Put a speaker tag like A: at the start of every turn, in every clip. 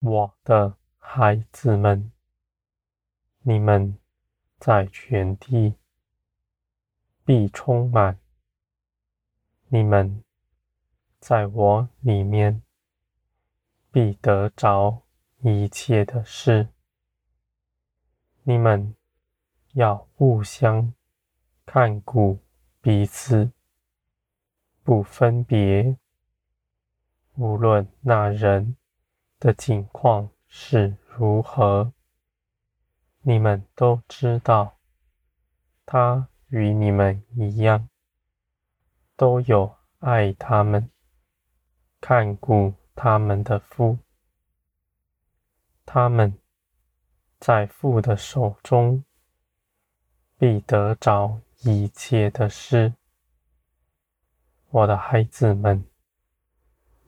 A: 我的孩子们，你们在全地必充满；你们在我里面必得着一切的事。你们要互相看顾彼此，不分别，无论那人的境况是如何，你们都知道，他与你们一样，都有爱他们、看顾他们的父。他们在父的手中，必得着一切的事。我的孩子们。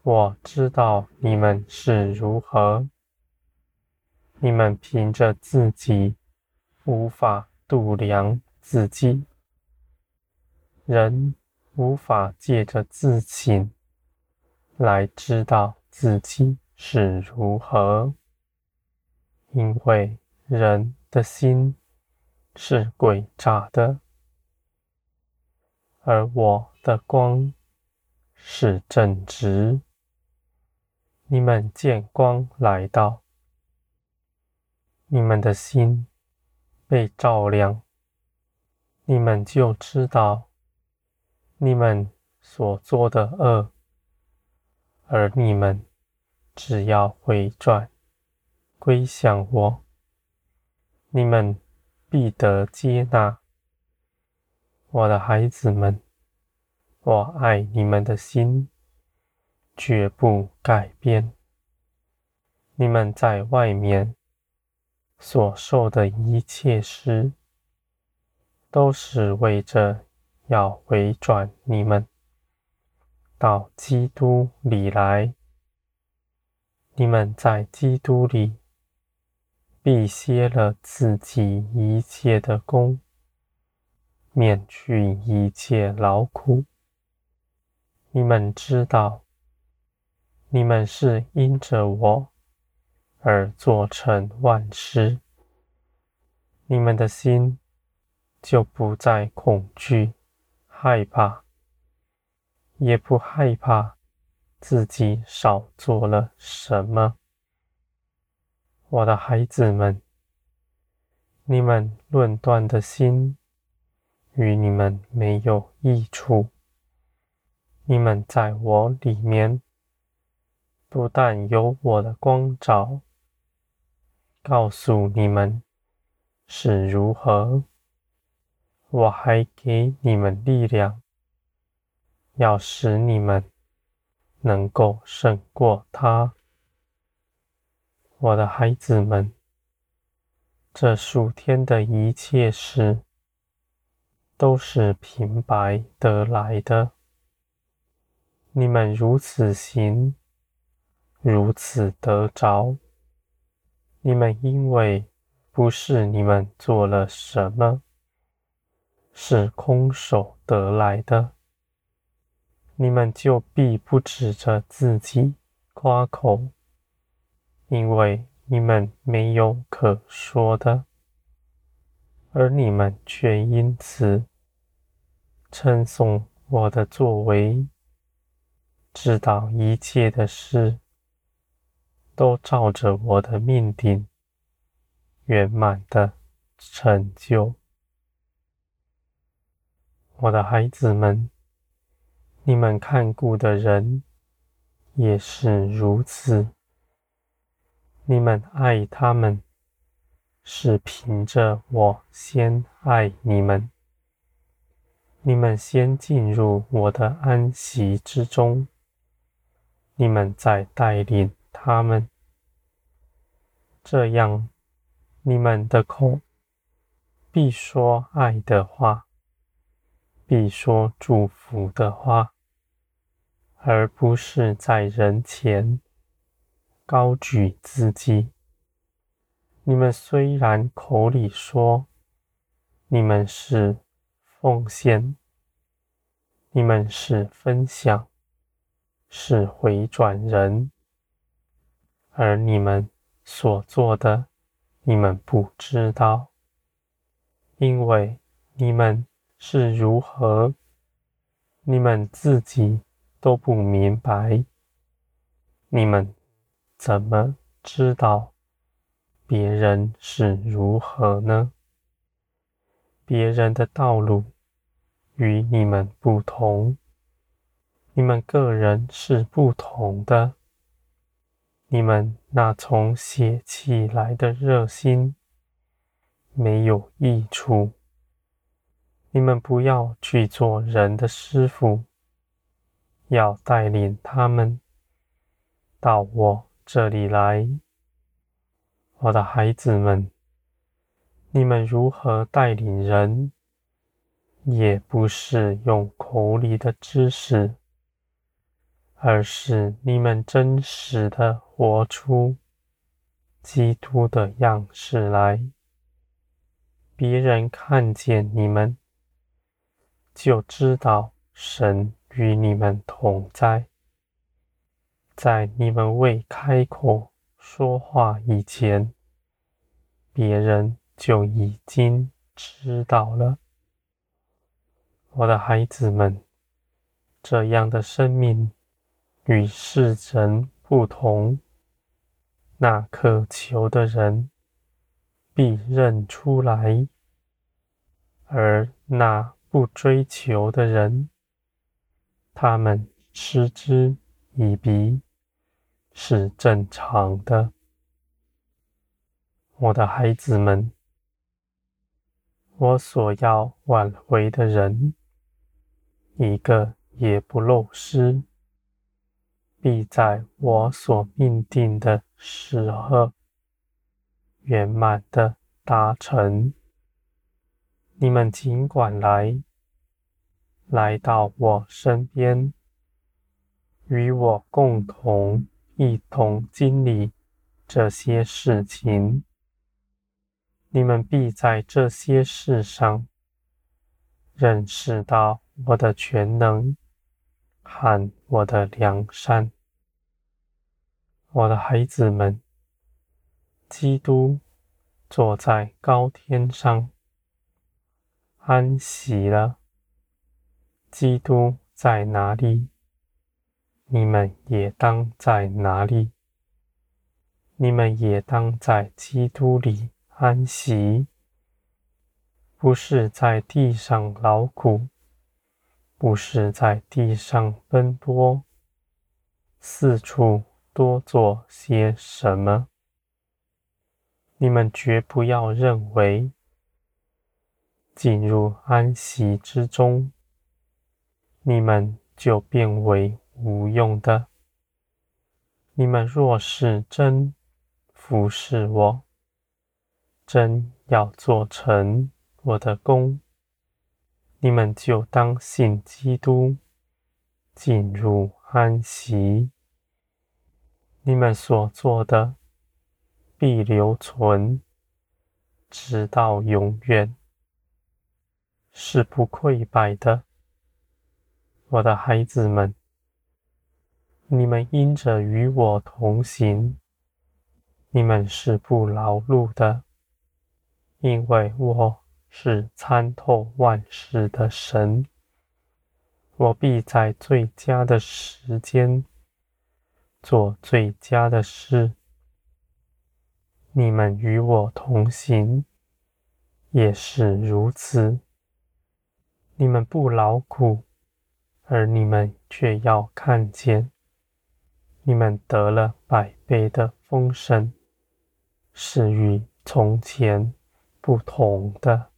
A: 我知道你们是如何，你们凭着自己无法度量自己，人无法借着自省来知道自己是如何，因为人的心是诡诈的，而我的光是正直。你们见光来到，你们的心被照亮，你们就知道你们所做的恶，而你们只要回转归向我，你们必得接纳。我的孩子们，我爱你们的心。绝不改变。你们在外面所受的一切事，都是为着要回转你们到基督里来。你们在基督里必歇了自己一切的工，免去一切劳苦。你们知道。你们是因着我而做成万事，你们的心就不再恐惧、害怕，也不害怕自己少做了什么。我的孩子们，你们论断的心与你们没有益处。你们在我里面。不但有我的光照，告诉你们是如何，我还给你们力量，要使你们能够胜过他。我的孩子们，这数天的一切事，都是平白得来的。你们如此行。如此得着，你们因为不是你们做了什么，是空手得来的，你们就必不指着自己夸口，因为你们没有可说的，而你们却因此称颂我的作为，知道一切的事。都照着我的命定，圆满的成就。我的孩子们，你们看顾的人也是如此。你们爱他们，是凭着我先爱你们。你们先进入我的安息之中，你们再带领。他们这样，你们的口必说爱的话，必说祝福的话，而不是在人前高举自己。你们虽然口里说你们是奉献，你们是分享，是回转人。而你们所做的，你们不知道，因为你们是如何，你们自己都不明白，你们怎么知道别人是如何呢？别人的道路与你们不同，你们个人是不同的。你们那从血起来的热心没有益处。你们不要去做人的师傅，要带领他们到我这里来。我的孩子们，你们如何带领人，也不是用口里的知识。而是你们真实的活出基督的样式来，别人看见你们，就知道神与你们同在。在你们未开口说话以前，别人就已经知道了。我的孩子们，这样的生命。与世人不同，那渴求的人必认出来，而那不追求的人，他们嗤之以鼻，是正常的。我的孩子们，我所要挽回的人，一个也不漏失。必在我所命定的时候圆满的达成。你们尽管来，来到我身边，与我共同一同经历这些事情。你们必在这些事上认识到我的全能。和我的良善，我的孩子们，基督坐在高天上，安息了。基督在哪里，你们也当在哪里。你们也当在基督里安息，不是在地上劳苦。不是在地上奔波，四处多做些什么。你们绝不要认为进入安息之中，你们就变为无用的。你们若是真服侍我，真要做成我的工。你们就当信基督，进入安息。你们所做的必留存，直到永远，是不溃败的。我的孩子们，你们因着与我同行，你们是不劳碌的，因为我。是参透万事的神，我必在最佳的时间做最佳的事。你们与我同行，也是如此。你们不劳苦，而你们却要看见，你们得了百倍的丰盛，是与从前不同的。